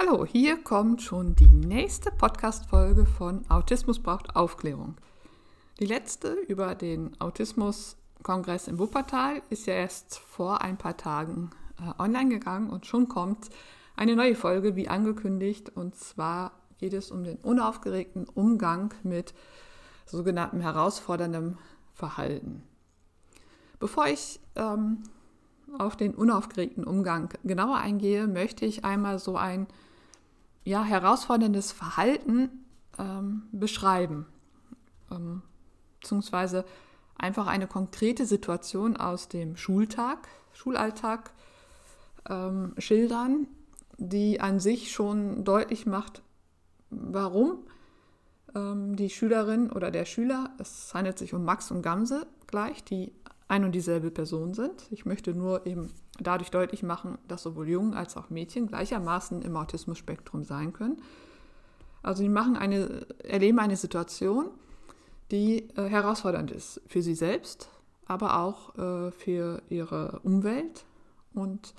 Hallo, hier kommt schon die nächste Podcast-Folge von Autismus braucht Aufklärung. Die letzte über den Autismus-Kongress in Wuppertal ist ja erst vor ein paar Tagen äh, online gegangen und schon kommt eine neue Folge, wie angekündigt. Und zwar geht es um den unaufgeregten Umgang mit sogenanntem herausforderndem Verhalten. Bevor ich ähm, auf den unaufgeregten Umgang genauer eingehe, möchte ich einmal so ein ja, herausforderndes Verhalten ähm, beschreiben, ähm, beziehungsweise einfach eine konkrete Situation aus dem Schultag, Schulalltag ähm, schildern, die an sich schon deutlich macht, warum ähm, die Schülerin oder der Schüler, es handelt sich um Max und Gamse gleich, die ein und dieselbe Person sind. Ich möchte nur eben dadurch deutlich machen, dass sowohl Jungen als auch Mädchen gleichermaßen im Autismus-Spektrum sein können. Also sie machen eine, erleben eine Situation, die äh, herausfordernd ist für sie selbst, aber auch äh, für ihre Umwelt. Und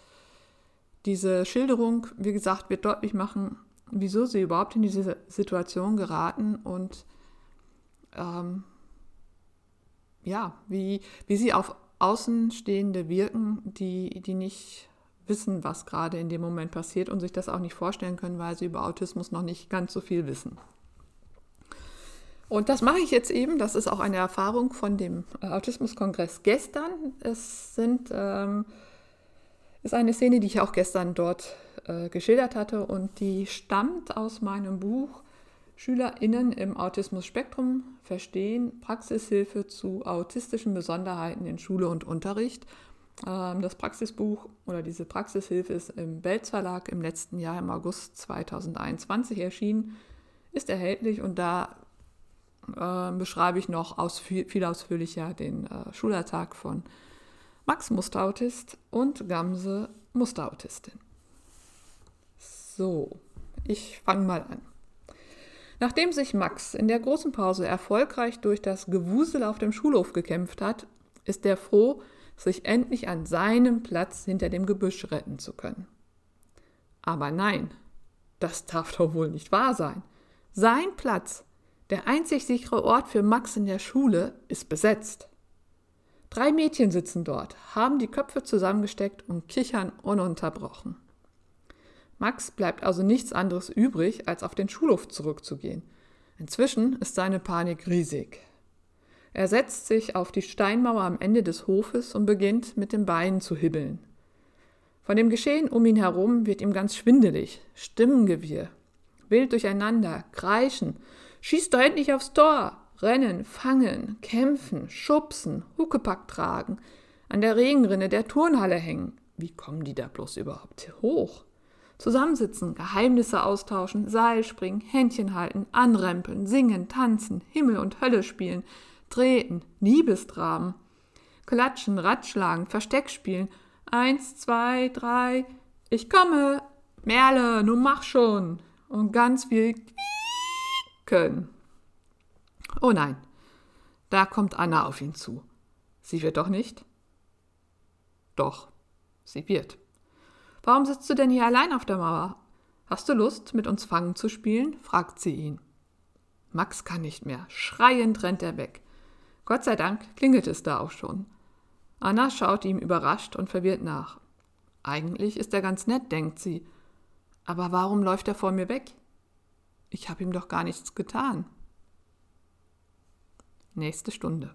diese Schilderung, wie gesagt, wird deutlich machen, wieso sie überhaupt in diese Situation geraten und ähm, ja, wie, wie sie auf Außenstehende wirken, die, die nicht wissen, was gerade in dem Moment passiert und sich das auch nicht vorstellen können, weil sie über Autismus noch nicht ganz so viel wissen. Und das mache ich jetzt eben. Das ist auch eine Erfahrung von dem Autismuskongress gestern. Es sind, ähm, ist eine Szene, die ich auch gestern dort äh, geschildert hatte und die stammt aus meinem Buch SchülerInnen im Autismus-Spektrum verstehen Praxishilfe zu autistischen Besonderheiten in Schule und Unterricht. Ähm, das Praxisbuch oder diese Praxishilfe ist im Belz Verlag im letzten Jahr im August 2021 erschienen, ist erhältlich und da äh, beschreibe ich noch aus, viel ausführlicher den äh, Schulalltag von Max Musterautist und Gamse Musterautistin. So, ich fange mal an. Nachdem sich Max in der großen Pause erfolgreich durch das Gewusel auf dem Schulhof gekämpft hat, ist er froh, sich endlich an seinem Platz hinter dem Gebüsch retten zu können. Aber nein, das darf doch wohl nicht wahr sein. Sein Platz, der einzig sichere Ort für Max in der Schule, ist besetzt. Drei Mädchen sitzen dort, haben die Köpfe zusammengesteckt und kichern ununterbrochen. Max bleibt also nichts anderes übrig, als auf den Schulhof zurückzugehen. Inzwischen ist seine Panik riesig. Er setzt sich auf die Steinmauer am Ende des Hofes und beginnt mit den Beinen zu hibbeln. Von dem Geschehen um ihn herum wird ihm ganz schwindelig, Stimmengewirr, wild durcheinander, kreischen, schießt doch endlich aufs Tor, rennen, fangen, kämpfen, schubsen, Huckepack tragen, an der Regenrinne der Turnhalle hängen. Wie kommen die da bloß überhaupt hoch? Zusammensitzen, Geheimnisse austauschen, Seil springen, Händchen halten, anrempeln, singen, tanzen, Himmel und Hölle spielen, treten, Liebesdramen, klatschen, Ratschlagen, Versteck spielen. Eins, zwei, drei, ich komme, Merle, nun mach schon. Und ganz viel können. Oh nein, da kommt Anna auf ihn zu. Sie wird doch nicht? Doch, sie wird. Warum sitzt du denn hier allein auf der Mauer? Hast du Lust, mit uns Fangen zu spielen? fragt sie ihn. Max kann nicht mehr. Schreiend rennt er weg. Gott sei Dank klingelt es da auch schon. Anna schaut ihm überrascht und verwirrt nach. Eigentlich ist er ganz nett, denkt sie. Aber warum läuft er vor mir weg? Ich habe ihm doch gar nichts getan. Nächste Stunde.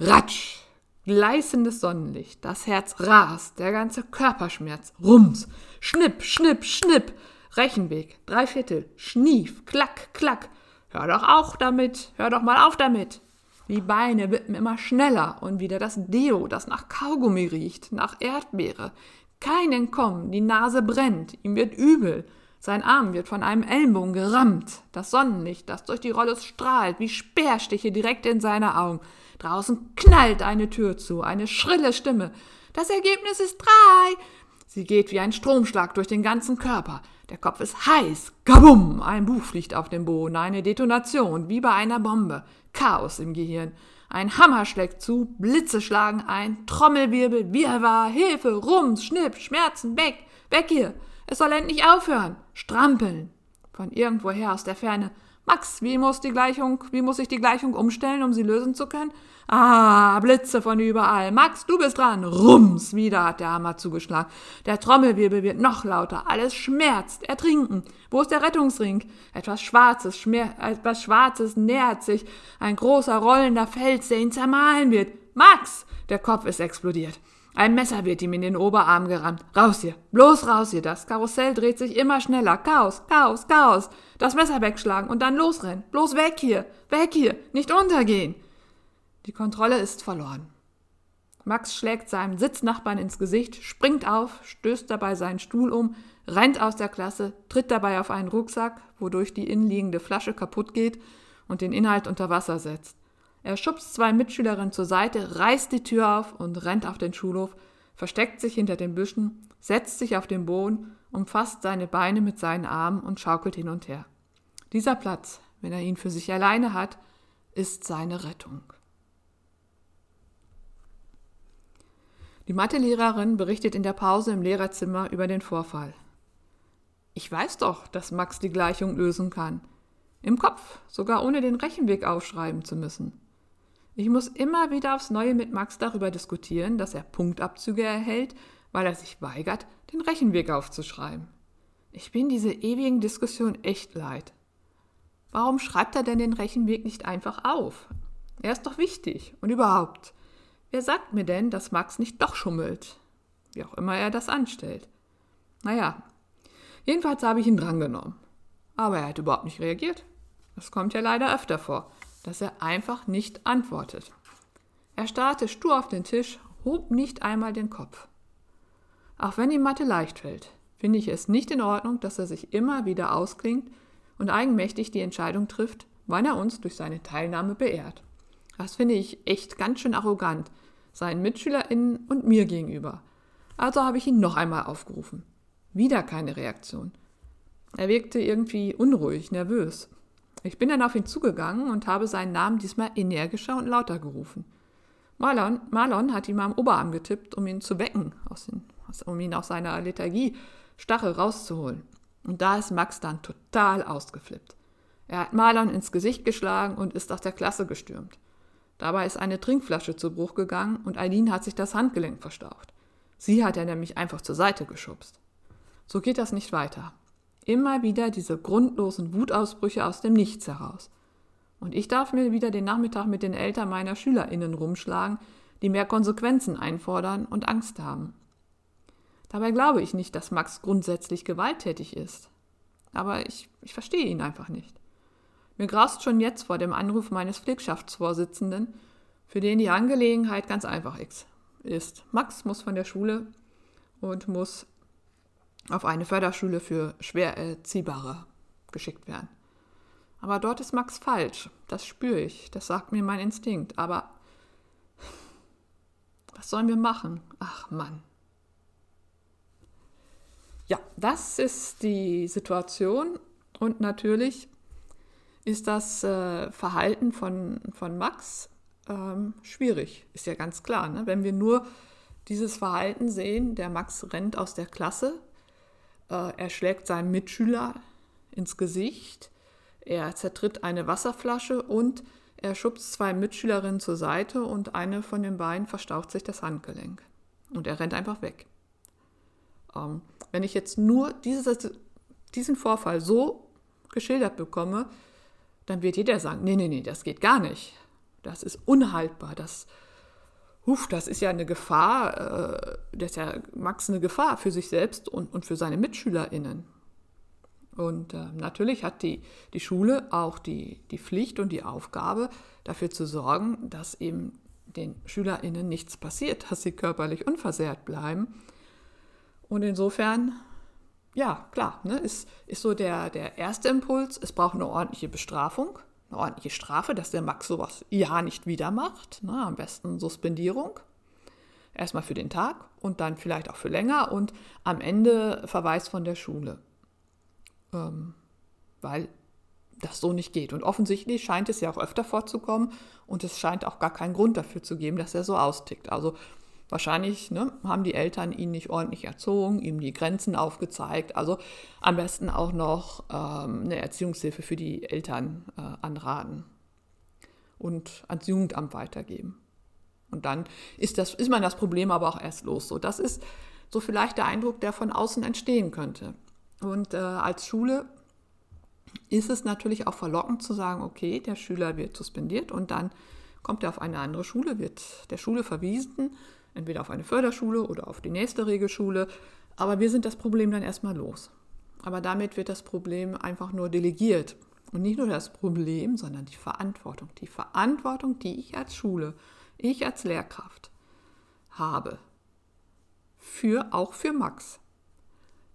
Ratsch! Gleißendes Sonnenlicht, das Herz rast, der ganze Körperschmerz, Rums, Schnipp, Schnipp, Schnipp, Rechenweg, Dreiviertel, Schnief, Klack, Klack. Hör doch auch damit, hör doch mal auf damit. Die Beine wippen immer schneller und wieder das Deo, das nach Kaugummi riecht, nach Erdbeere. Kein Entkommen, die Nase brennt, ihm wird übel. Sein Arm wird von einem Ellenbogen gerammt. Das Sonnenlicht, das durch die Rolle strahlt, wie Speerstiche direkt in seine Augen. Draußen knallt eine Tür zu, eine schrille Stimme. Das Ergebnis ist drei. Sie geht wie ein Stromschlag durch den ganzen Körper. Der Kopf ist heiß. Kabum! Ein Buch fliegt auf den Boden. Eine Detonation, wie bei einer Bombe. Chaos im Gehirn. Ein Hammer schlägt zu, Blitze schlagen ein, Trommelwirbel, Wirrwarr, Hilfe, Rums, Schnipp, Schmerzen, weg, weg hier. Es soll endlich aufhören. Strampeln. Von irgendwoher aus der Ferne. Max, wie muss die Gleichung, wie muss ich die Gleichung umstellen, um sie lösen zu können? Ah, Blitze von überall. Max, du bist dran. Rums, wieder hat der Hammer zugeschlagen. Der Trommelwirbel wird noch lauter. Alles schmerzt. Ertrinken. Wo ist der Rettungsring? Etwas Schwarzes, schmer etwas Schwarzes nähert sich. Ein großer rollender Fels, der ihn zermahlen wird. Max! Der Kopf ist explodiert. Ein Messer wird ihm in den Oberarm gerammt. Raus hier, bloß raus hier. Das Karussell dreht sich immer schneller. Chaos, Chaos, Chaos. Das Messer wegschlagen und dann losrennen. Bloß weg hier, weg hier, nicht untergehen. Die Kontrolle ist verloren. Max schlägt seinem Sitznachbarn ins Gesicht, springt auf, stößt dabei seinen Stuhl um, rennt aus der Klasse, tritt dabei auf einen Rucksack, wodurch die innenliegende Flasche kaputt geht und den Inhalt unter Wasser setzt. Er schubst zwei Mitschülerinnen zur Seite, reißt die Tür auf und rennt auf den Schulhof, versteckt sich hinter den Büschen, setzt sich auf den Boden, umfasst seine Beine mit seinen Armen und schaukelt hin und her. Dieser Platz, wenn er ihn für sich alleine hat, ist seine Rettung. Die Mathelehrerin berichtet in der Pause im Lehrerzimmer über den Vorfall. Ich weiß doch, dass Max die Gleichung lösen kann. Im Kopf, sogar ohne den Rechenweg aufschreiben zu müssen. Ich muss immer wieder aufs Neue mit Max darüber diskutieren, dass er Punktabzüge erhält, weil er sich weigert, den Rechenweg aufzuschreiben. Ich bin diese ewigen Diskussionen echt leid. Warum schreibt er denn den Rechenweg nicht einfach auf? Er ist doch wichtig und überhaupt. Wer sagt mir denn, dass Max nicht doch schummelt? Wie auch immer er das anstellt. Naja, jedenfalls habe ich ihn drangenommen. Aber er hat überhaupt nicht reagiert. Das kommt ja leider öfter vor dass er einfach nicht antwortet. Er starrte stur auf den Tisch, hob nicht einmal den Kopf. Auch wenn ihm Mathe leicht fällt, finde ich es nicht in Ordnung, dass er sich immer wieder ausklingt und eigenmächtig die Entscheidung trifft, wann er uns durch seine Teilnahme beehrt. Das finde ich echt ganz schön arrogant, seinen MitschülerInnen und mir gegenüber. Also habe ich ihn noch einmal aufgerufen. Wieder keine Reaktion. Er wirkte irgendwie unruhig, nervös. Ich bin dann auf ihn zugegangen und habe seinen Namen diesmal energischer und lauter gerufen. Marlon, Marlon hat ihm am Oberarm getippt, um ihn zu wecken, den, um ihn aus seiner Lethargie Stache rauszuholen. Und da ist Max dann total ausgeflippt. Er hat Marlon ins Gesicht geschlagen und ist aus der Klasse gestürmt. Dabei ist eine Trinkflasche zu Bruch gegangen und Eileen hat sich das Handgelenk verstaucht. Sie hat er nämlich einfach zur Seite geschubst. So geht das nicht weiter. Immer wieder diese grundlosen Wutausbrüche aus dem Nichts heraus. Und ich darf mir wieder den Nachmittag mit den Eltern meiner SchülerInnen rumschlagen, die mehr Konsequenzen einfordern und Angst haben. Dabei glaube ich nicht, dass Max grundsätzlich gewalttätig ist. Aber ich, ich verstehe ihn einfach nicht. Mir graust schon jetzt vor dem Anruf meines Pflegschaftsvorsitzenden, für den die Angelegenheit ganz einfach ist. Max muss von der Schule und muss auf eine Förderschule für schwer Erziehbare geschickt werden. Aber dort ist Max falsch. Das spüre ich. Das sagt mir mein Instinkt. Aber was sollen wir machen? Ach Mann. Ja, das ist die Situation. Und natürlich ist das äh, Verhalten von, von Max ähm, schwierig. Ist ja ganz klar. Ne? Wenn wir nur dieses Verhalten sehen, der Max rennt aus der Klasse, er schlägt seinem Mitschüler ins Gesicht, er zertritt eine Wasserflasche und er schubst zwei Mitschülerinnen zur Seite und eine von den beiden verstaucht sich das Handgelenk. Und er rennt einfach weg. Ähm, wenn ich jetzt nur dieses, diesen Vorfall so geschildert bekomme, dann wird jeder sagen, nee, nee, nee, das geht gar nicht. Das ist unhaltbar, das, Huf, das ist ja eine Gefahr, äh, das ist ja Max eine Gefahr für sich selbst und, und für seine MitschülerInnen. Und äh, natürlich hat die, die Schule auch die, die Pflicht und die Aufgabe, dafür zu sorgen, dass eben den SchülerInnen nichts passiert, dass sie körperlich unversehrt bleiben. Und insofern, ja, klar, ne, ist, ist so der, der erste Impuls, es braucht eine ordentliche Bestrafung eine ordentliche Strafe, dass der Max sowas ja nicht wieder macht. Ne? Am besten Suspendierung. Erstmal für den Tag und dann vielleicht auch für länger und am Ende Verweis von der Schule. Ähm, weil das so nicht geht. Und offensichtlich scheint es ja auch öfter vorzukommen und es scheint auch gar keinen Grund dafür zu geben, dass er so austickt. Also Wahrscheinlich ne, haben die Eltern ihn nicht ordentlich erzogen, ihm die Grenzen aufgezeigt. Also am besten auch noch ähm, eine Erziehungshilfe für die Eltern äh, anraten und ans Jugendamt weitergeben. Und dann ist, das, ist man das Problem aber auch erst los. So, das ist so vielleicht der Eindruck, der von außen entstehen könnte. Und äh, als Schule ist es natürlich auch verlockend zu sagen, okay, der Schüler wird suspendiert und dann kommt er auf eine andere Schule, wird der Schule verwiesen entweder auf eine Förderschule oder auf die nächste Regelschule. Aber wir sind das Problem dann erstmal los. Aber damit wird das Problem einfach nur delegiert. Und nicht nur das Problem, sondern die Verantwortung. Die Verantwortung, die ich als Schule, ich als Lehrkraft habe, für, auch für Max,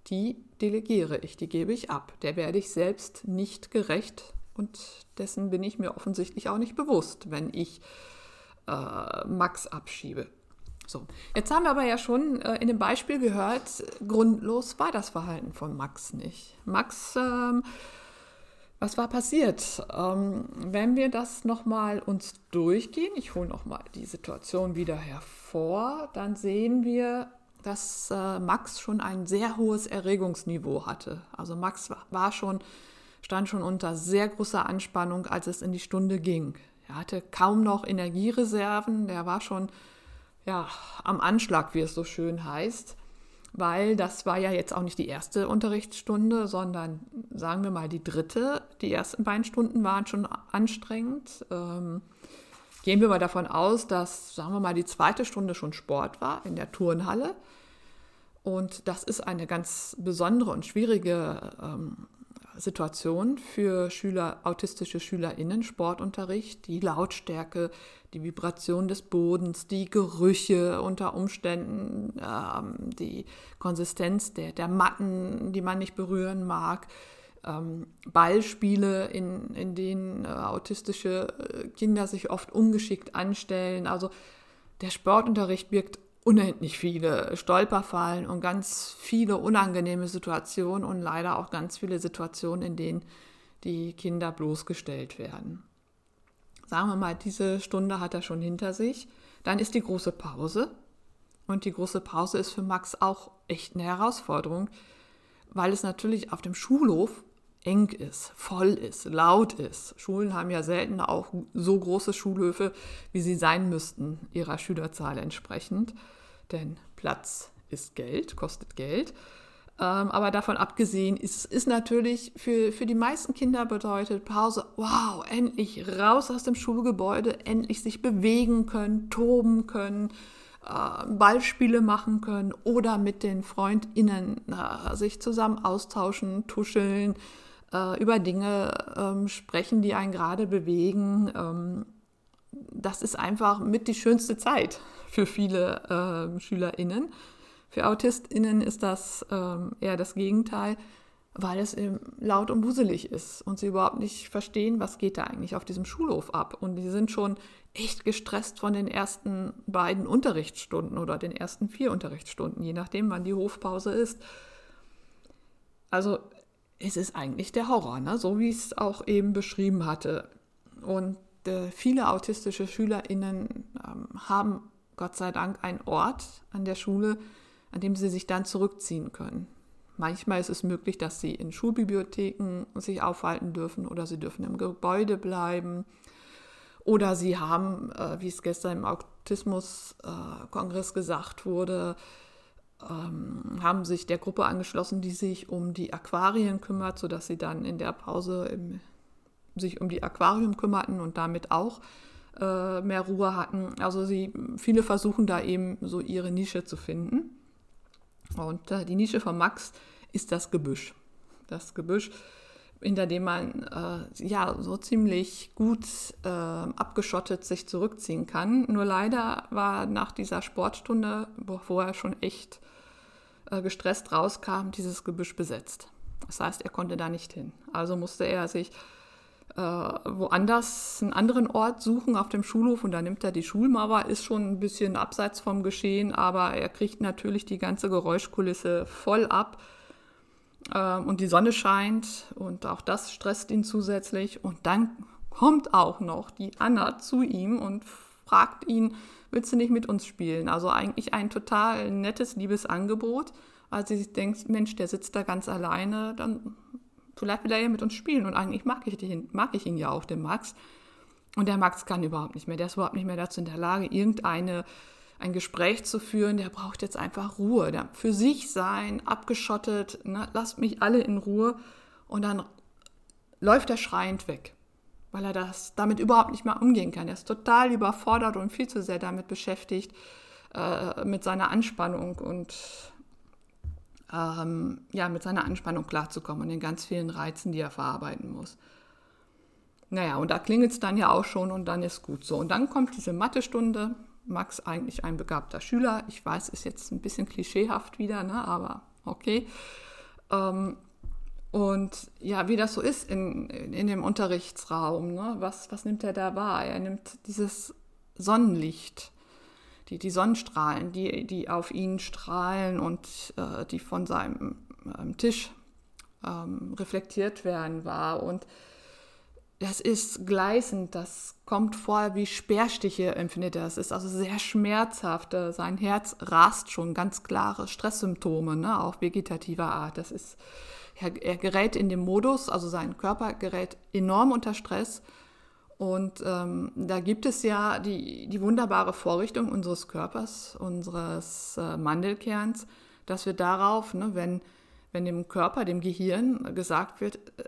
die delegiere ich, die gebe ich ab. Der werde ich selbst nicht gerecht und dessen bin ich mir offensichtlich auch nicht bewusst, wenn ich äh, Max abschiebe. So, jetzt haben wir aber ja schon äh, in dem Beispiel gehört, grundlos war das Verhalten von Max nicht. Max, ähm, was war passiert? Ähm, wenn wir das nochmal uns durchgehen, ich hole nochmal die Situation wieder hervor, dann sehen wir, dass äh, Max schon ein sehr hohes Erregungsniveau hatte. Also Max war schon, stand schon unter sehr großer Anspannung, als es in die Stunde ging. Er hatte kaum noch Energiereserven, der war schon ja, am Anschlag, wie es so schön heißt, weil das war ja jetzt auch nicht die erste Unterrichtsstunde, sondern sagen wir mal die dritte. Die ersten beiden Stunden waren schon anstrengend. Ähm, gehen wir mal davon aus, dass, sagen wir mal, die zweite Stunde schon Sport war in der Turnhalle. Und das ist eine ganz besondere und schwierige ähm, Situation für Schüler, autistische SchülerInnen, Sportunterricht, die Lautstärke, die Vibration des Bodens, die Gerüche unter Umständen, ähm, die Konsistenz der, der Matten, die man nicht berühren mag, ähm, Ballspiele, in, in denen äh, autistische äh, Kinder sich oft ungeschickt anstellen. Also der Sportunterricht birgt unendlich viele Stolperfallen und ganz viele unangenehme Situationen und leider auch ganz viele Situationen, in denen die Kinder bloßgestellt werden sagen wir mal, diese Stunde hat er schon hinter sich. Dann ist die große Pause. Und die große Pause ist für Max auch echt eine Herausforderung, weil es natürlich auf dem Schulhof eng ist, voll ist, laut ist. Schulen haben ja selten auch so große Schulhöfe, wie sie sein müssten, ihrer Schülerzahl entsprechend. Denn Platz ist Geld, kostet Geld. Ähm, aber davon abgesehen ist es natürlich für, für die meisten Kinder bedeutet Pause, wow, endlich raus aus dem Schulgebäude, endlich sich bewegen können, toben können, äh, Ballspiele machen können oder mit den FreundInnen äh, sich zusammen austauschen, tuscheln, äh, über Dinge ähm, sprechen, die einen gerade bewegen. Ähm, das ist einfach mit die schönste Zeit für viele äh, SchülerInnen. Für AutistInnen ist das ähm, eher das Gegenteil, weil es eben laut und wuselig ist und sie überhaupt nicht verstehen, was geht da eigentlich auf diesem Schulhof ab. Und die sind schon echt gestresst von den ersten beiden Unterrichtsstunden oder den ersten vier Unterrichtsstunden, je nachdem, wann die Hofpause ist. Also es ist eigentlich der Horror, ne? so wie ich es auch eben beschrieben hatte. Und äh, viele autistische SchülerInnen ähm, haben Gott sei Dank einen Ort an der Schule, an dem sie sich dann zurückziehen können. Manchmal ist es möglich, dass sie in Schulbibliotheken sich aufhalten dürfen oder sie dürfen im Gebäude bleiben. Oder sie haben, äh, wie es gestern im Autismus-Kongress gesagt wurde, ähm, haben sich der Gruppe angeschlossen, die sich um die Aquarien kümmert, sodass sie dann in der Pause im, sich um die Aquarium kümmerten und damit auch äh, mehr Ruhe hatten. Also sie, viele versuchen da eben so ihre Nische zu finden. Und äh, die Nische von Max ist das Gebüsch. Das Gebüsch, hinter dem man äh, ja so ziemlich gut äh, abgeschottet sich zurückziehen kann. Nur leider war nach dieser Sportstunde, wo er schon echt äh, gestresst rauskam, dieses Gebüsch besetzt. Das heißt, er konnte da nicht hin. Also musste er sich äh, woanders einen anderen Ort suchen auf dem Schulhof und da nimmt er die Schulmauer, ist schon ein bisschen abseits vom Geschehen, aber er kriegt natürlich die ganze Geräuschkulisse voll ab. Äh, und die Sonne scheint und auch das stresst ihn zusätzlich. Und dann kommt auch noch die Anna zu ihm und fragt ihn, willst du nicht mit uns spielen? Also eigentlich ein total nettes, liebes Angebot. Als sie denkt, Mensch, der sitzt da ganz alleine, dann vielleicht will er ja mit uns spielen. Und eigentlich mag ich, den, mag ich ihn ja auch, den Max. Und der Max kann überhaupt nicht mehr. Der ist überhaupt nicht mehr dazu in der Lage, irgendeine ein Gespräch zu führen, der braucht jetzt einfach Ruhe, der für sich sein, abgeschottet, ne? lasst mich alle in Ruhe und dann läuft er schreiend weg weil er das damit überhaupt nicht mehr umgehen kann. Er ist total überfordert und viel zu sehr damit beschäftigt, äh, mit seiner Anspannung und ähm, ja, mit seiner Anspannung klarzukommen und den ganz vielen Reizen, die er verarbeiten muss. Naja, und da klingelt es dann ja auch schon und dann ist gut so. Und dann kommt diese Mathestunde. Max eigentlich ein begabter Schüler. Ich weiß, ist jetzt ein bisschen klischeehaft wieder, ne? aber okay. Ähm, und ja, wie das so ist in, in dem Unterrichtsraum, ne? was, was nimmt er da wahr? Er nimmt dieses Sonnenlicht, die, die Sonnenstrahlen, die, die auf ihn strahlen und äh, die von seinem ähm, Tisch ähm, reflektiert werden wahr. Und das ist gleißend, das kommt vor wie Speerstiche, empfindet er. Es ist also sehr schmerzhaft. Sein Herz rast schon, ganz klare Stresssymptome, ne? auch vegetativer Art. Das ist er, er gerät in den Modus, also sein Körper gerät enorm unter Stress. Und ähm, da gibt es ja die, die wunderbare Vorrichtung unseres Körpers, unseres äh, Mandelkerns, dass wir darauf, ne, wenn, wenn dem Körper, dem Gehirn gesagt wird, äh,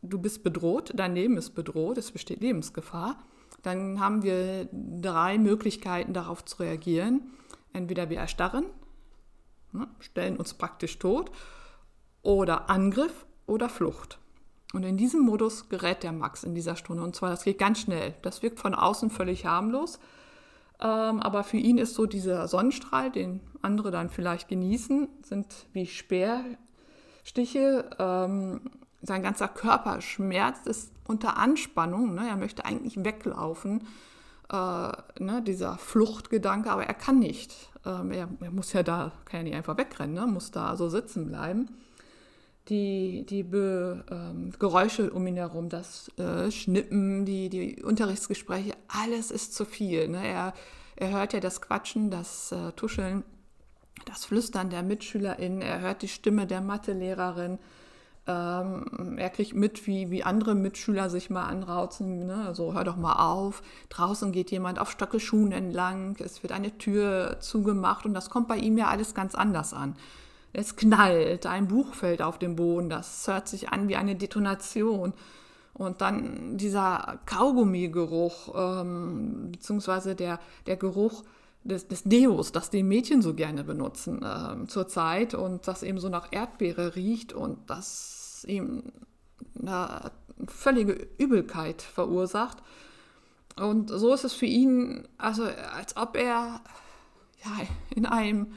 du bist bedroht, dein Leben ist bedroht, es besteht Lebensgefahr, dann haben wir drei Möglichkeiten darauf zu reagieren. Entweder wir erstarren, ne, stellen uns praktisch tot oder Angriff oder Flucht. Und in diesem Modus gerät der Max in dieser Stunde. Und zwar, das geht ganz schnell. Das wirkt von außen völlig harmlos. Ähm, aber für ihn ist so dieser Sonnenstrahl, den andere dann vielleicht genießen, sind wie Speerstiche. Ähm, sein ganzer Körper schmerzt, ist unter Anspannung. Ne? Er möchte eigentlich weglaufen, äh, ne? dieser Fluchtgedanke, aber er kann nicht. Ähm, er, er, muss ja da, kann ja nicht einfach wegrennen, ne? muss da so sitzen bleiben die, die Be, ähm, Geräusche um ihn herum, das äh, Schnippen, die, die Unterrichtsgespräche, alles ist zu viel. Ne? Er, er hört ja das Quatschen, das äh, Tuscheln, das Flüstern der MitschülerInnen, er hört die Stimme der Mathelehrerin, ähm, er kriegt mit, wie, wie andere Mitschüler sich mal anrauzen, ne? also hör doch mal auf, draußen geht jemand auf Stöckelschuhen entlang, es wird eine Tür zugemacht und das kommt bei ihm ja alles ganz anders an. Es knallt, ein Buch fällt auf den Boden, das hört sich an wie eine Detonation. Und dann dieser Kaugummigeruch, ähm, beziehungsweise der, der Geruch des, des Deos, das die Mädchen so gerne benutzen ähm, zurzeit und das eben so nach Erdbeere riecht und das ihm eine völlige Übelkeit verursacht. Und so ist es für ihn, also als ob er ja, in einem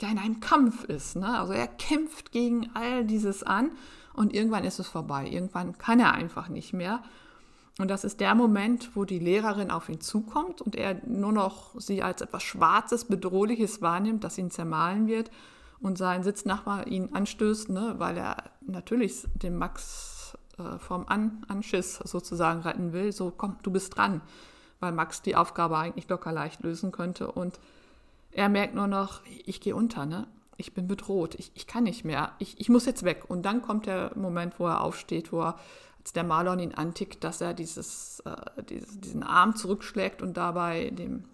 ja in einem Kampf ist. Ne? Also er kämpft gegen all dieses an und irgendwann ist es vorbei. Irgendwann kann er einfach nicht mehr. Und das ist der Moment, wo die Lehrerin auf ihn zukommt und er nur noch sie als etwas Schwarzes, Bedrohliches wahrnimmt, das ihn zermahlen wird und sein Sitznachbar ihn anstößt, ne, weil er natürlich den Max äh, vom An Anschiss sozusagen retten will. So, komm, du bist dran, weil Max die Aufgabe eigentlich locker leicht lösen könnte. Und er merkt nur noch, ich gehe unter, ne? Ich bin bedroht, ich, ich kann nicht mehr, ich, ich muss jetzt weg. Und dann kommt der Moment, wo er aufsteht, wo er, als der Marlon ihn antickt, dass er dieses, äh, dieses, diesen Arm zurückschlägt und dabei dem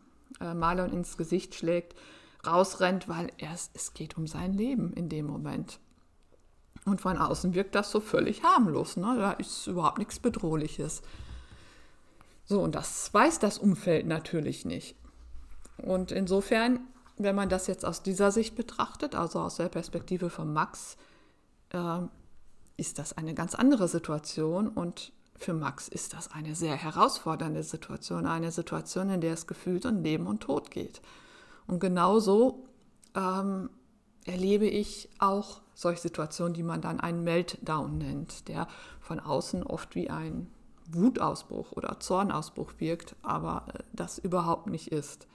äh, Marlon ins Gesicht schlägt, rausrennt, weil er, es geht um sein Leben in dem Moment. Und von außen wirkt das so völlig harmlos. Ne? Da ist überhaupt nichts Bedrohliches. So, und das weiß das Umfeld natürlich nicht. Und insofern, wenn man das jetzt aus dieser Sicht betrachtet, also aus der Perspektive von Max, äh, ist das eine ganz andere Situation und für Max ist das eine sehr herausfordernde Situation, eine Situation, in der es gefühlt um Leben und Tod geht. Und genauso ähm, erlebe ich auch solche Situationen, die man dann einen Meltdown nennt, der von außen oft wie ein Wutausbruch oder Zornausbruch wirkt, aber äh, das überhaupt nicht ist.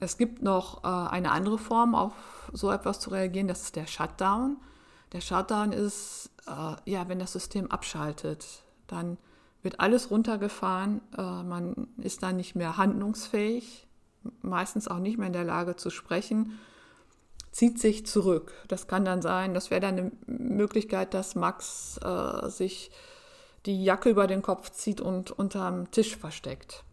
Es gibt noch äh, eine andere Form, auf so etwas zu reagieren, das ist der Shutdown. Der Shutdown ist, äh, ja, wenn das System abschaltet, dann wird alles runtergefahren, äh, man ist dann nicht mehr handlungsfähig, meistens auch nicht mehr in der Lage zu sprechen, zieht sich zurück. Das kann dann sein, das wäre dann eine Möglichkeit, dass Max äh, sich die Jacke über den Kopf zieht und unterm Tisch versteckt,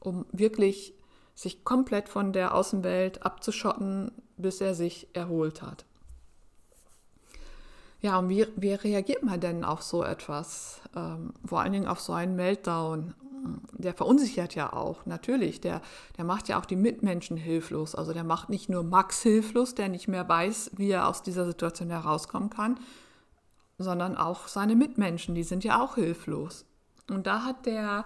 um wirklich sich komplett von der Außenwelt abzuschotten, bis er sich erholt hat. Ja, und wie, wie reagiert man denn auf so etwas? Ähm, vor allen Dingen auf so einen Meltdown. Der verunsichert ja auch, natürlich. Der, der macht ja auch die Mitmenschen hilflos. Also der macht nicht nur Max hilflos, der nicht mehr weiß, wie er aus dieser Situation herauskommen kann, sondern auch seine Mitmenschen, die sind ja auch hilflos. Und da hat der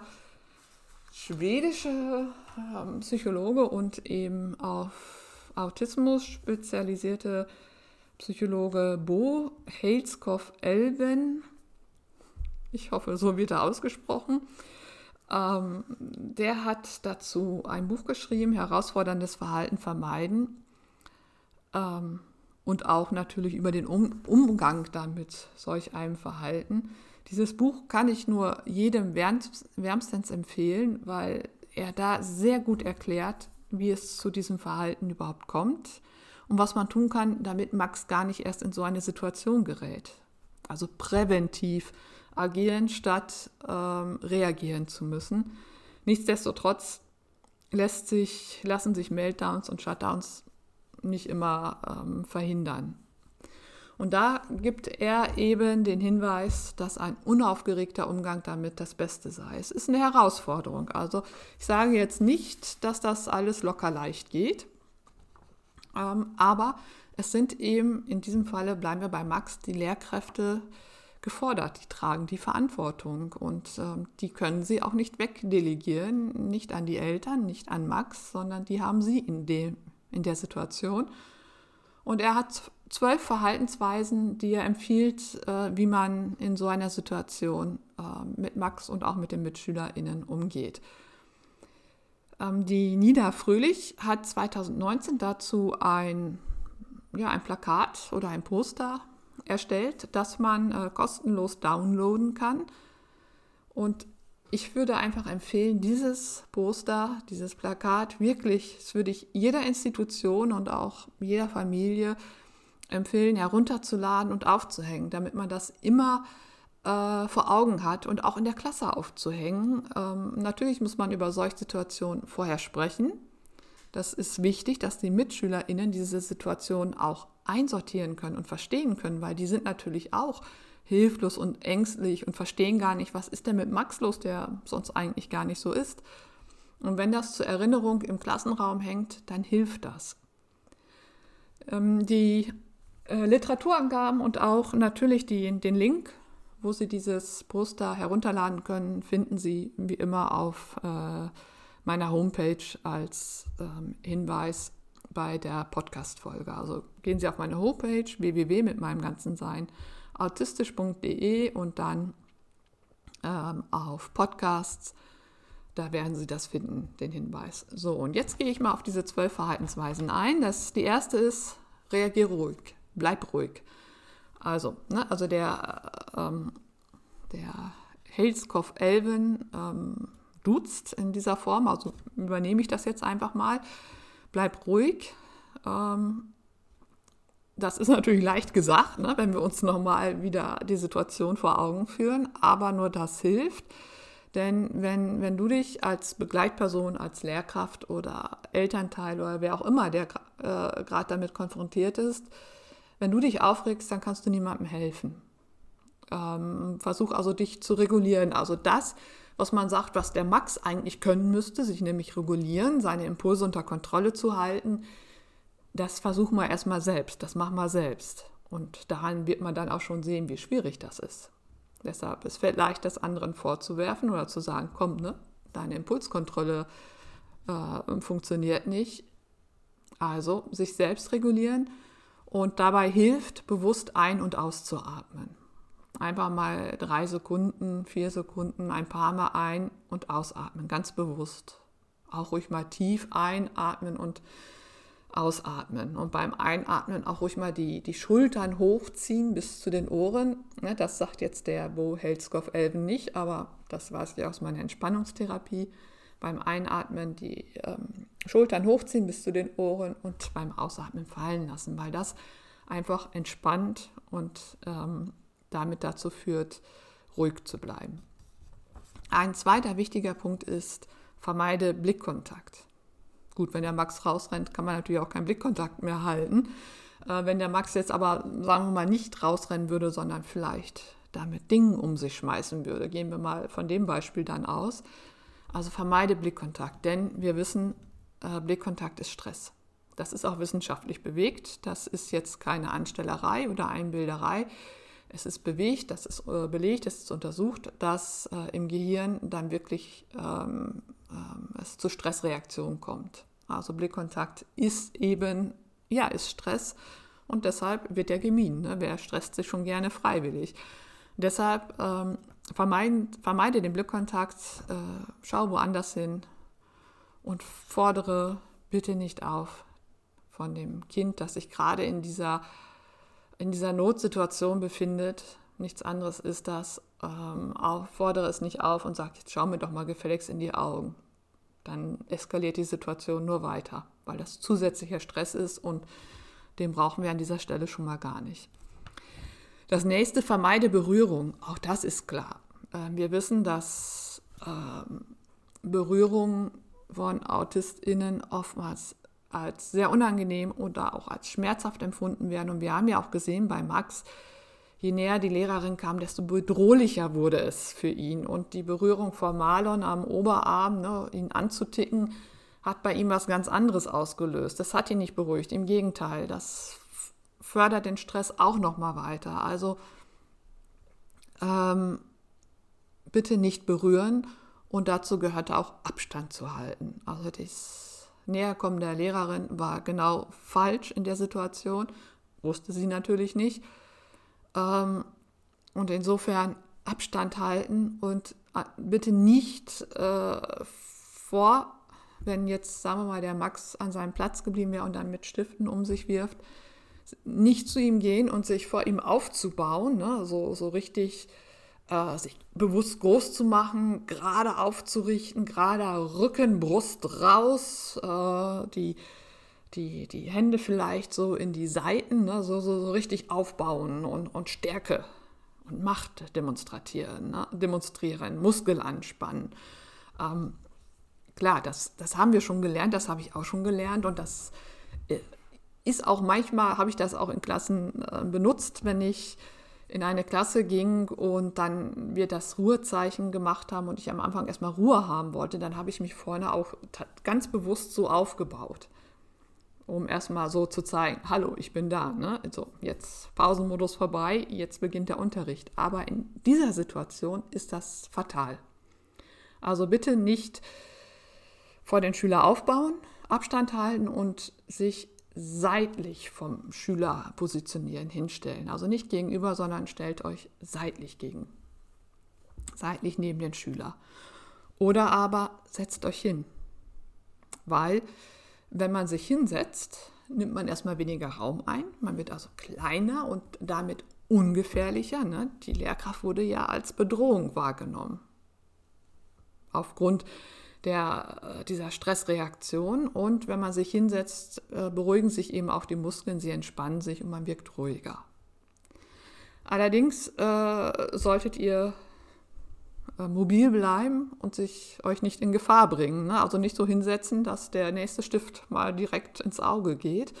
schwedische ähm, Psychologe und eben auf Autismus spezialisierte Psychologe Bo Helskov-Elven, ich hoffe, so wird er ausgesprochen, ähm, der hat dazu ein Buch geschrieben, Herausforderndes Verhalten vermeiden. Ähm, und auch natürlich über den um Umgang damit solch einem Verhalten. Dieses Buch kann ich nur jedem wärmstens empfehlen, weil er da sehr gut erklärt, wie es zu diesem Verhalten überhaupt kommt und was man tun kann, damit Max gar nicht erst in so eine Situation gerät. Also präventiv agieren, statt ähm, reagieren zu müssen. Nichtsdestotrotz lässt sich, lassen sich Meltdowns und Shutdowns nicht immer ähm, verhindern. Und da gibt er eben den Hinweis, dass ein unaufgeregter Umgang damit das Beste sei. Es ist eine Herausforderung. Also ich sage jetzt nicht, dass das alles locker leicht geht, ähm, aber es sind eben in diesem Falle, bleiben wir bei Max, die Lehrkräfte gefordert, die tragen die Verantwortung und ähm, die können sie auch nicht wegdelegieren, nicht an die Eltern, nicht an Max, sondern die haben sie in dem in der Situation. Und er hat zwölf Verhaltensweisen, die er empfiehlt, äh, wie man in so einer Situation äh, mit Max und auch mit den MitschülerInnen umgeht. Ähm, die Nina Fröhlich hat 2019 dazu ein, ja, ein Plakat oder ein Poster erstellt, das man äh, kostenlos downloaden kann. Und ich würde einfach empfehlen, dieses Poster, dieses Plakat wirklich, das würde ich jeder Institution und auch jeder Familie empfehlen, herunterzuladen und aufzuhängen, damit man das immer äh, vor Augen hat und auch in der Klasse aufzuhängen. Ähm, natürlich muss man über solche Situationen vorher sprechen. Das ist wichtig, dass die MitschülerInnen diese Situation auch einsortieren können und verstehen können, weil die sind natürlich auch hilflos und ängstlich und verstehen gar nicht, was ist denn mit Max los, der sonst eigentlich gar nicht so ist. Und wenn das zur Erinnerung im Klassenraum hängt, dann hilft das. Ähm, die äh, Literaturangaben und auch natürlich die, den Link, wo Sie dieses Poster herunterladen können, finden Sie wie immer auf äh, meiner Homepage als ähm, Hinweis bei der Podcast-Folge. Also gehen Sie auf meine Homepage www mit meinem ganzen Sein autistisch.de und dann ähm, auf Podcasts. Da werden Sie das finden, den Hinweis. So, und jetzt gehe ich mal auf diese zwölf Verhaltensweisen ein. Das, die erste ist, reagiere ruhig, bleib ruhig. Also, ne, also der, ähm, der Helskopf-Elven ähm, duzt in dieser Form, also übernehme ich das jetzt einfach mal. Bleib ruhig, ähm, das ist natürlich leicht gesagt, ne, wenn wir uns nochmal wieder die Situation vor Augen führen, aber nur das hilft. Denn wenn, wenn du dich als Begleitperson, als Lehrkraft oder Elternteil oder wer auch immer, der äh, gerade damit konfrontiert ist, wenn du dich aufregst, dann kannst du niemandem helfen. Ähm, versuch also dich zu regulieren. Also das, was man sagt, was der Max eigentlich können müsste, sich nämlich regulieren, seine Impulse unter Kontrolle zu halten, das versuchen wir erstmal selbst, das machen wir selbst. Und daran wird man dann auch schon sehen, wie schwierig das ist. Deshalb es leicht, das anderen vorzuwerfen oder zu sagen, komm, ne, deine Impulskontrolle äh, funktioniert nicht. Also sich selbst regulieren und dabei hilft, bewusst ein- und auszuatmen. Einfach mal drei Sekunden, vier Sekunden, ein paar Mal ein- und ausatmen, ganz bewusst. Auch ruhig mal tief einatmen und ausatmen. Und beim Einatmen auch ruhig mal die, die Schultern hochziehen bis zu den Ohren. Das sagt jetzt der Bo Helskov Elven nicht, aber Das weiß ich aus meiner Entspannungstherapie. Beim Einatmen die ähm, Schultern hochziehen bis zu den Ohren und beim Ausatmen fallen lassen, weil das einfach entspannt und ähm, damit dazu führt, ruhig zu bleiben. Ein zweiter wichtiger Punkt ist, vermeide Blickkontakt. Gut, wenn der Max rausrennt, kann man natürlich auch keinen Blickkontakt mehr halten. Äh, wenn der Max jetzt aber, sagen wir mal, nicht rausrennen würde, sondern vielleicht da mit Dingen um sich schmeißen würde, gehen wir mal von dem Beispiel dann aus. Also vermeide Blickkontakt, denn wir wissen, äh, Blickkontakt ist Stress. Das ist auch wissenschaftlich bewegt. Das ist jetzt keine Anstellerei oder Einbilderei. Es ist bewegt, das ist äh, belegt, es ist untersucht, dass äh, im Gehirn dann wirklich ähm, äh, es zu Stressreaktionen kommt. Also Blickkontakt ist eben, ja, ist Stress und deshalb wird er gemieden. Ne? Wer stresst sich schon gerne freiwillig? Deshalb ähm, vermeide, vermeide den Blickkontakt, äh, schau woanders hin und fordere bitte nicht auf von dem Kind, das sich gerade in dieser, in dieser Notsituation befindet. Nichts anderes ist das. Ähm, auf, fordere es nicht auf und sag, jetzt schau mir doch mal gefälligst in die Augen. Dann eskaliert die Situation nur weiter, weil das zusätzlicher Stress ist und den brauchen wir an dieser Stelle schon mal gar nicht. Das nächste, vermeide Berührung. Auch das ist klar. Ähm, wir wissen, dass ähm, Berührung von AutistInnen oftmals als sehr unangenehm oder auch als schmerzhaft empfunden werden. Und wir haben ja auch gesehen bei Max, je näher die Lehrerin kam, desto bedrohlicher wurde es für ihn. Und die Berührung von Marlon am Oberarm, ne, ihn anzuticken, hat bei ihm was ganz anderes ausgelöst. Das hat ihn nicht beruhigt. Im Gegenteil, das fördert den Stress auch noch mal weiter. Also ähm, bitte nicht berühren und dazu gehört auch Abstand zu halten. Also das Näherkommen der Lehrerin war genau falsch in der Situation, wusste sie natürlich nicht. Ähm, und insofern Abstand halten und äh, bitte nicht äh, vor, wenn jetzt, sagen wir mal, der Max an seinem Platz geblieben wäre und dann mit Stiften um sich wirft, nicht zu ihm gehen und sich vor ihm aufzubauen, ne? so, so richtig äh, sich bewusst groß zu machen, gerade aufzurichten, gerade Rücken, Brust raus, äh, die, die, die Hände vielleicht so in die Seiten, ne? so, so, so richtig aufbauen und, und Stärke und Macht demonstrieren, ne? demonstrieren Muskel anspannen. Ähm, klar, das, das haben wir schon gelernt, das habe ich auch schon gelernt und das äh, ist auch manchmal, habe ich das auch in Klassen äh, benutzt, wenn ich in eine Klasse ging und dann wir das Ruhezeichen gemacht haben und ich am Anfang erstmal Ruhe haben wollte, dann habe ich mich vorne auch ganz bewusst so aufgebaut, um erstmal so zu zeigen, hallo, ich bin da. Ne? Also jetzt Pausenmodus vorbei, jetzt beginnt der Unterricht. Aber in dieser Situation ist das fatal. Also bitte nicht vor den Schüler aufbauen, Abstand halten und sich seitlich vom Schüler positionieren, hinstellen. Also nicht gegenüber, sondern stellt euch seitlich gegen. Seitlich neben den Schüler. Oder aber setzt euch hin. Weil, wenn man sich hinsetzt, nimmt man erstmal weniger Raum ein. Man wird also kleiner und damit ungefährlicher. Ne? Die Lehrkraft wurde ja als Bedrohung wahrgenommen. Aufgrund der, äh, dieser Stressreaktion. Und wenn man sich hinsetzt, äh, beruhigen sich eben auch die Muskeln, sie entspannen sich und man wirkt ruhiger. Allerdings äh, solltet ihr äh, mobil bleiben und sich euch nicht in Gefahr bringen. Ne? Also nicht so hinsetzen, dass der nächste Stift mal direkt ins Auge geht.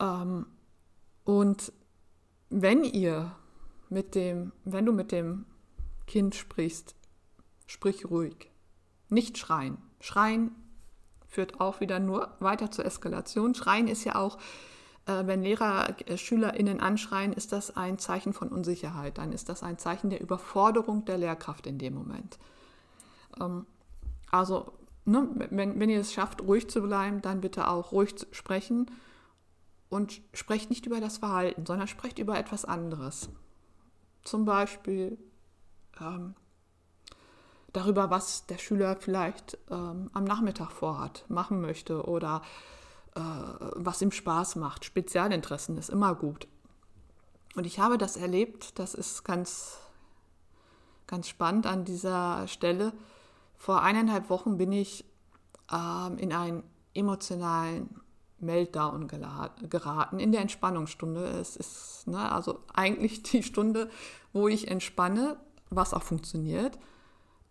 Ähm, und wenn ihr mit dem, wenn du mit dem Kind sprichst, sprich ruhig. Nicht schreien. Schreien führt auch wieder nur weiter zur Eskalation. Schreien ist ja auch, äh, wenn Lehrer äh, SchülerInnen anschreien, ist das ein Zeichen von Unsicherheit. Dann ist das ein Zeichen der Überforderung der Lehrkraft in dem Moment. Ähm, also, ne, wenn, wenn ihr es schafft, ruhig zu bleiben, dann bitte auch ruhig sprechen und sprecht nicht über das Verhalten, sondern sprecht über etwas anderes. Zum Beispiel, ähm, darüber, was der Schüler vielleicht ähm, am Nachmittag vorhat, machen möchte oder äh, was ihm Spaß macht. Spezialinteressen ist immer gut. Und ich habe das erlebt, das ist ganz, ganz spannend an dieser Stelle. Vor eineinhalb Wochen bin ich ähm, in einen emotionalen Meltdown geraten in der Entspannungsstunde. Es ist ne, also eigentlich die Stunde, wo ich entspanne, was auch funktioniert.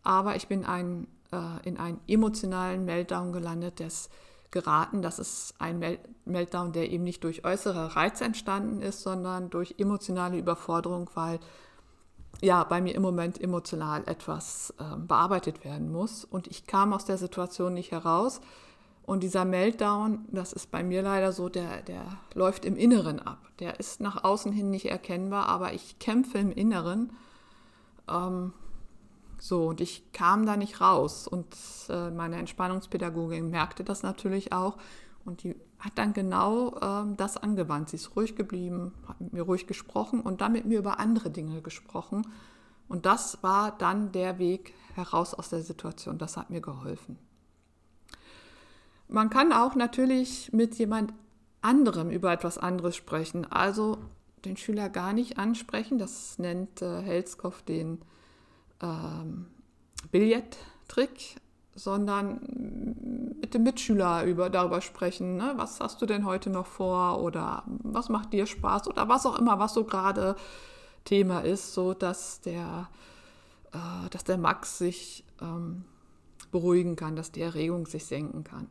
Aber ich bin ein, äh, in einen emotionalen Meltdown gelandet, des geraten. Das ist ein Meltdown, der eben nicht durch äußere Reize entstanden ist, sondern durch emotionale Überforderung, weil ja, bei mir im Moment emotional etwas äh, bearbeitet werden muss. Und ich kam aus der Situation nicht heraus. Und dieser Meltdown, das ist bei mir leider so, der, der läuft im Inneren ab. Der ist nach außen hin nicht erkennbar, aber ich kämpfe im Inneren. Ähm, so, und ich kam da nicht raus. Und äh, meine Entspannungspädagogin merkte das natürlich auch. Und die hat dann genau äh, das angewandt. Sie ist ruhig geblieben, hat mit mir ruhig gesprochen und dann mit mir über andere Dinge gesprochen. Und das war dann der Weg heraus aus der Situation. Das hat mir geholfen. Man kann auch natürlich mit jemand anderem über etwas anderes sprechen. Also den Schüler gar nicht ansprechen. Das nennt äh, Helskopf den ähm, Billardtrick sondern mit dem Mitschüler über, darüber sprechen. Ne? Was hast du denn heute noch vor oder was macht dir Spaß oder was auch immer, was so gerade Thema ist, so dass der, äh, dass der Max sich ähm, beruhigen kann, dass die Erregung sich senken kann.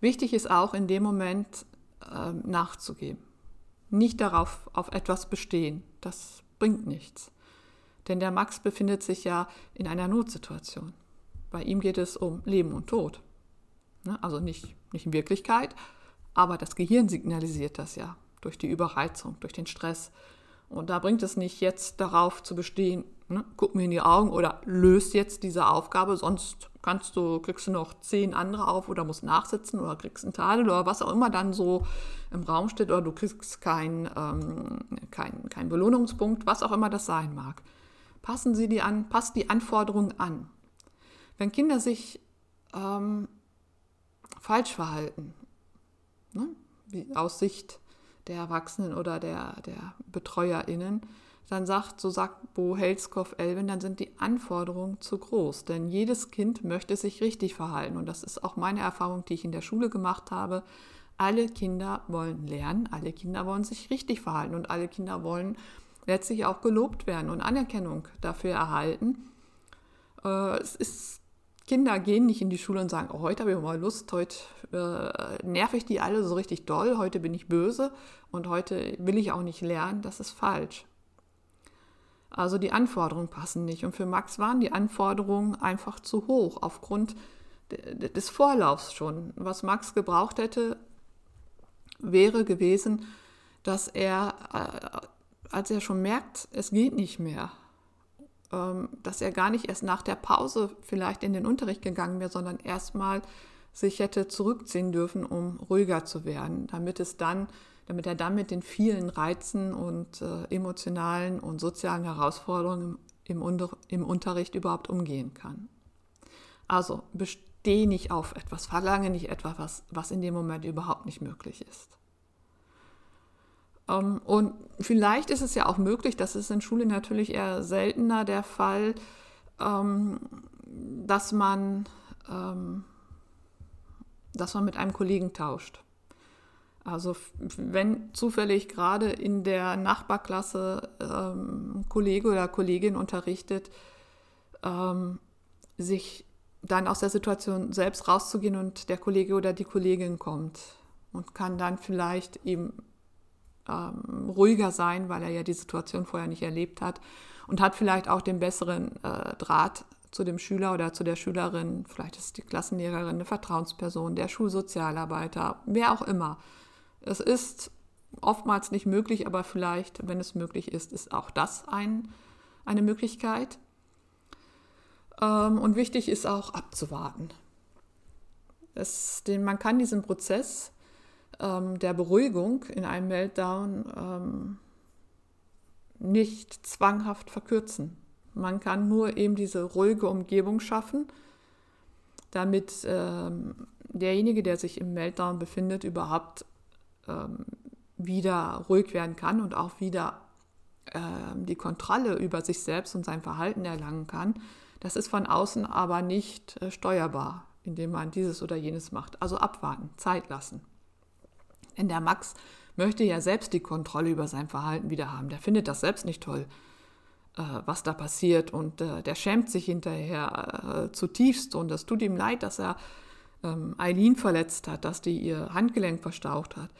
Wichtig ist auch in dem Moment äh, nachzugeben. Nicht darauf auf etwas bestehen. Das bringt nichts. Denn der Max befindet sich ja in einer Notsituation. Bei ihm geht es um Leben und Tod. Ne? Also nicht, nicht in Wirklichkeit, aber das Gehirn signalisiert das ja durch die Überreizung, durch den Stress. Und da bringt es nicht jetzt darauf zu bestehen, ne, guck mir in die Augen oder löst jetzt diese Aufgabe, sonst kannst du, kriegst du noch zehn andere auf oder musst nachsitzen oder kriegst einen Tadel oder was auch immer dann so im Raum steht oder du kriegst keinen ähm, kein, kein Belohnungspunkt, was auch immer das sein mag. Passen Sie die an, passt die Anforderungen an. Wenn Kinder sich ähm, falsch verhalten, ne, aus Sicht der Erwachsenen oder der, der BetreuerInnen, dann sagt, so sagt Bo Helskopf Elvin, dann sind die Anforderungen zu groß. Denn jedes Kind möchte sich richtig verhalten. Und das ist auch meine Erfahrung, die ich in der Schule gemacht habe. Alle Kinder wollen lernen, alle Kinder wollen sich richtig verhalten und alle Kinder wollen letztlich auch gelobt werden und Anerkennung dafür erhalten. Äh, es ist Kinder gehen nicht in die Schule und sagen, oh, heute habe ich mal Lust, heute äh, nerv ich die alle so richtig doll, heute bin ich böse und heute will ich auch nicht lernen. Das ist falsch. Also die Anforderungen passen nicht. Und für Max waren die Anforderungen einfach zu hoch aufgrund des Vorlaufs schon. Was Max gebraucht hätte, wäre gewesen, dass er, äh, als er schon merkt, es geht nicht mehr, ähm, dass er gar nicht erst nach der Pause vielleicht in den Unterricht gegangen wäre, sondern erstmal sich hätte zurückziehen dürfen, um ruhiger zu werden, damit es dann, damit er dann mit den vielen Reizen und äh, emotionalen und sozialen Herausforderungen im, im, im Unterricht überhaupt umgehen kann. Also besteh nicht auf etwas, verlange nicht etwas, was, was in dem Moment überhaupt nicht möglich ist. Ähm, und vielleicht ist es ja auch möglich, das ist in Schule natürlich eher seltener der Fall, ähm, dass man, ähm, dass man mit einem Kollegen tauscht. Also wenn zufällig gerade in der Nachbarklasse ähm, Kollege oder Kollegin unterrichtet, ähm, sich dann aus der Situation selbst rauszugehen und der Kollege oder die Kollegin kommt und kann dann vielleicht eben ähm, ruhiger sein, weil er ja die Situation vorher nicht erlebt hat und hat vielleicht auch den besseren äh, Draht zu dem Schüler oder zu der Schülerin, vielleicht ist die Klassenlehrerin eine Vertrauensperson, der Schulsozialarbeiter, wer auch immer. Es ist oftmals nicht möglich, aber vielleicht, wenn es möglich ist, ist auch das ein, eine Möglichkeit. Ähm, und wichtig ist auch abzuwarten. Es, den, man kann diesen Prozess ähm, der Beruhigung in einem Meltdown ähm, nicht zwanghaft verkürzen. Man kann nur eben diese ruhige Umgebung schaffen, damit ähm, derjenige, der sich im Meltdown befindet, überhaupt ähm, wieder ruhig werden kann und auch wieder äh, die Kontrolle über sich selbst und sein Verhalten erlangen kann, das ist von außen aber nicht äh, steuerbar, indem man dieses oder jenes macht. Also abwarten, Zeit lassen. Denn der Max möchte ja selbst die Kontrolle über sein Verhalten wieder haben. Der findet das selbst nicht toll, äh, was da passiert und äh, der schämt sich hinterher äh, zutiefst und es tut ihm leid, dass er ähm, Eileen verletzt hat, dass die ihr Handgelenk verstaucht hat.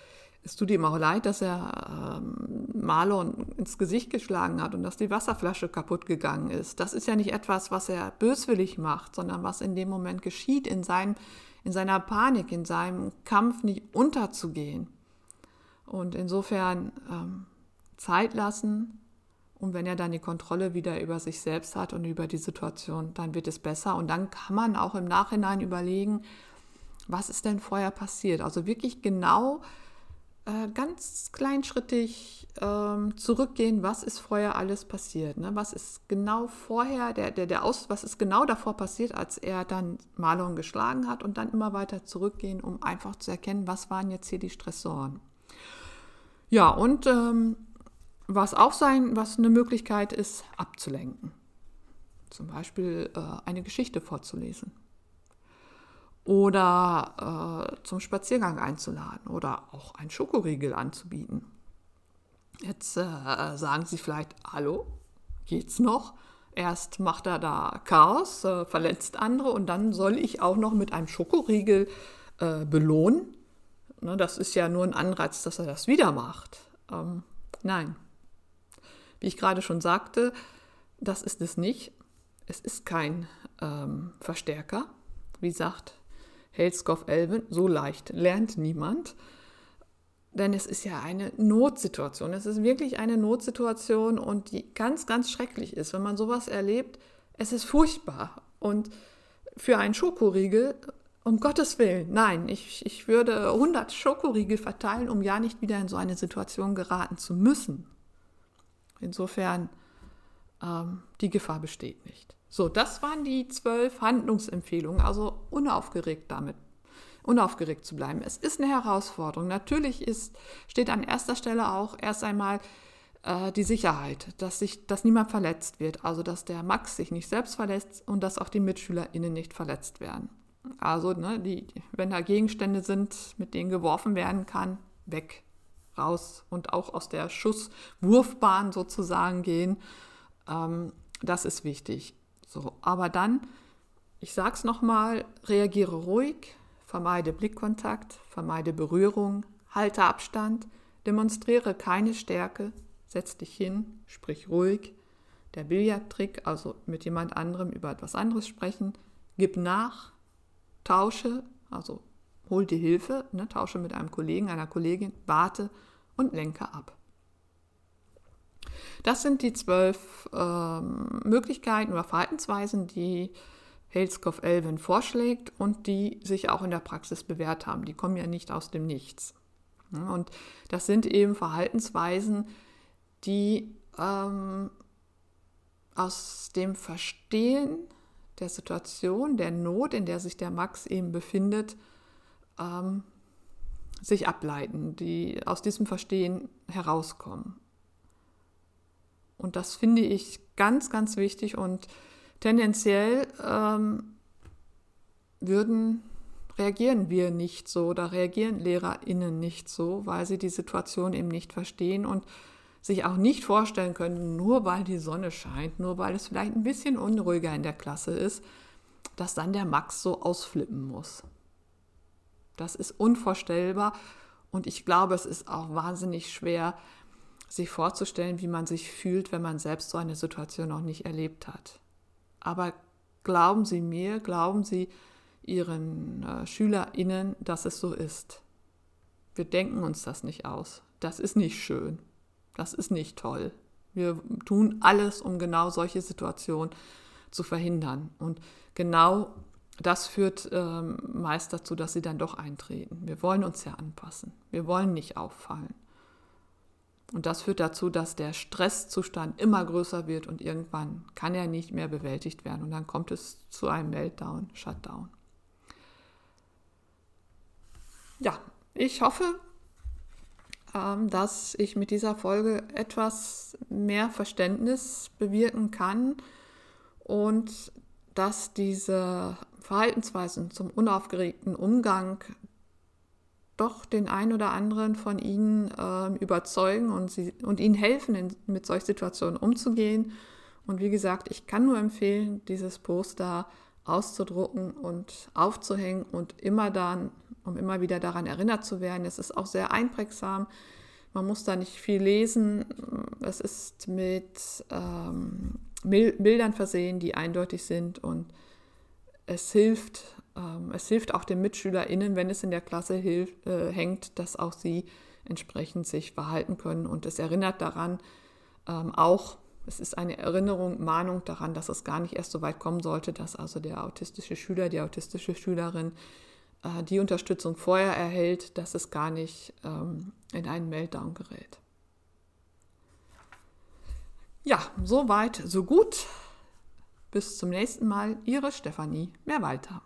Es tut ihm auch leid, dass er ähm, Marlon ins Gesicht geschlagen hat und dass die Wasserflasche kaputt gegangen ist. Das ist ja nicht etwas, was er böswillig macht, sondern was in dem Moment geschieht, in, seinem, in seiner Panik, in seinem Kampf nicht unterzugehen. Und insofern ähm, Zeit lassen. Und wenn er dann die Kontrolle wieder über sich selbst hat und über die Situation, dann wird es besser. Und dann kann man auch im Nachhinein überlegen, was ist denn vorher passiert. Also wirklich genau äh, ganz kleinschrittig ähm, zurückgehen, was ist vorher alles passiert. Ne? Was ist genau vorher, der, der, der Aus, was ist genau davor passiert, als er dann Marlon geschlagen hat und dann immer weiter zurückgehen, um einfach zu erkennen, was waren jetzt hier die Stressoren. Ja, und ähm, was auch sein, was eine Möglichkeit ist, abzulenken. Zum Beispiel äh, eine Geschichte vorzulesen oder äh, zum Spaziergang einzuladen oder auch ein Schokoriegel anzubieten. Jetzt äh, sagen Sie vielleicht, hallo, geht's noch? Erst macht er da Chaos, äh, verletzt andere und dann soll ich auch noch mit einem Schokoriegel äh, belohnen. Ne, das ist ja nur ein Anreiz, dass er das wieder macht. Ähm, nein. Wie ich gerade schon sagte, das ist es nicht. Es ist kein ähm, Verstärker. Wie sagt Helskov Elven, so leicht lernt niemand. Denn es ist ja eine Notsituation. Es ist wirklich eine Notsituation und die ganz, ganz schrecklich ist. Wenn man sowas erlebt, es ist furchtbar. Und für einen Schokoriegel, um Gottes Willen, nein, ich, ich würde 100 Schokoriegel verteilen, um ja nicht wieder in so eine Situation geraten zu müssen. Insofern, ähm, die Gefahr besteht nicht. So, das waren die zwölf Handlungsempfehlungen, also unaufgeregt damit, unaufgeregt zu bleiben. Es ist eine Herausforderung. Natürlich ist, steht an erster Stelle auch erst einmal äh, die Sicherheit, dass, sich, dass niemand verletzt wird, also dass der Max sich nicht selbst verletzt und dass auch die MitschülerInnen nicht verletzt werden. Also, ne, die, wenn da Gegenstände sind, mit denen geworfen werden kann, weg, raus und auch aus der Schusswurfbahn sozusagen gehen. Ähm, das ist wichtig. So, aber dann, ich sage es nochmal, reagiere ruhig, vermeide Blickkontakt, vermeide Berührung, halte Abstand, demonstriere keine Stärke, setz dich hin, sprich ruhig. Der Billardtrick, also mit jemand anderem über etwas anderes sprechen, gib nach, tausche, also hol dir Hilfe, ne, tausche mit einem Kollegen, einer Kollegin, warte und lenke ab. Das sind die zwölf ähm, Möglichkeiten oder Verhaltensweisen, die Haleskov Elvin vorschlägt und die sich auch in der Praxis bewährt haben. Die kommen ja nicht aus dem Nichts. Und das sind eben Verhaltensweisen, die ähm, aus dem Verstehen der Situation, der Not, in der sich der Max eben befindet, ähm, sich ableiten, die aus diesem Verstehen herauskommen. Und das finde ich ganz, ganz wichtig und tendenziell ähm, würden reagieren wir nicht so oder reagieren LehrerInnen nicht so, weil sie die Situation eben nicht verstehen und sich auch nicht vorstellen können, nur weil die Sonne scheint, nur weil es vielleicht ein bisschen unruhiger in der Klasse ist, dass dann der Max so ausflippen muss. Das ist unvorstellbar und ich glaube, es ist auch wahnsinnig schwer, sich vorzustellen, wie man sich fühlt, wenn man selbst so eine Situation noch nicht erlebt hat. Aber glauben Sie mir, glauben Sie Ihren äh, SchülerInnen, dass es so ist. Wir denken uns das nicht aus. Das ist nicht schön. Das ist nicht toll. Wir tun alles, um genau solche Situationen zu verhindern. Und genau das führt ähm, meist dazu, dass sie dann doch eintreten. Wir wollen uns ja anpassen. Wir wollen nicht auffallen. Und das führt dazu, dass der Stresszustand immer größer wird und irgendwann kann er nicht mehr bewältigt werden und dann kommt es zu einem Meltdown, Shutdown. Ja, ich hoffe, ähm, dass ich mit dieser Folge etwas mehr Verständnis bewirken kann und dass diese Verhaltensweisen zum unaufgeregten Umgang doch den einen oder anderen von ihnen äh, überzeugen und, sie, und ihnen helfen, in, mit solchen Situationen umzugehen. Und wie gesagt, ich kann nur empfehlen, dieses Poster auszudrucken und aufzuhängen und immer dann, um immer wieder daran erinnert zu werden. Es ist auch sehr einprägsam. Man muss da nicht viel lesen. Es ist mit ähm, Bildern versehen, die eindeutig sind und es hilft, es hilft auch den MitschülerInnen, wenn es in der Klasse hilft, äh, hängt, dass auch sie entsprechend sich verhalten können. Und es erinnert daran, ähm, auch, es ist eine Erinnerung, Mahnung daran, dass es gar nicht erst so weit kommen sollte, dass also der autistische Schüler, die autistische Schülerin äh, die Unterstützung vorher erhält, dass es gar nicht ähm, in einen Meltdown gerät. Ja, so weit, so gut. Bis zum nächsten Mal, Ihre Stefanie Mehrwalter.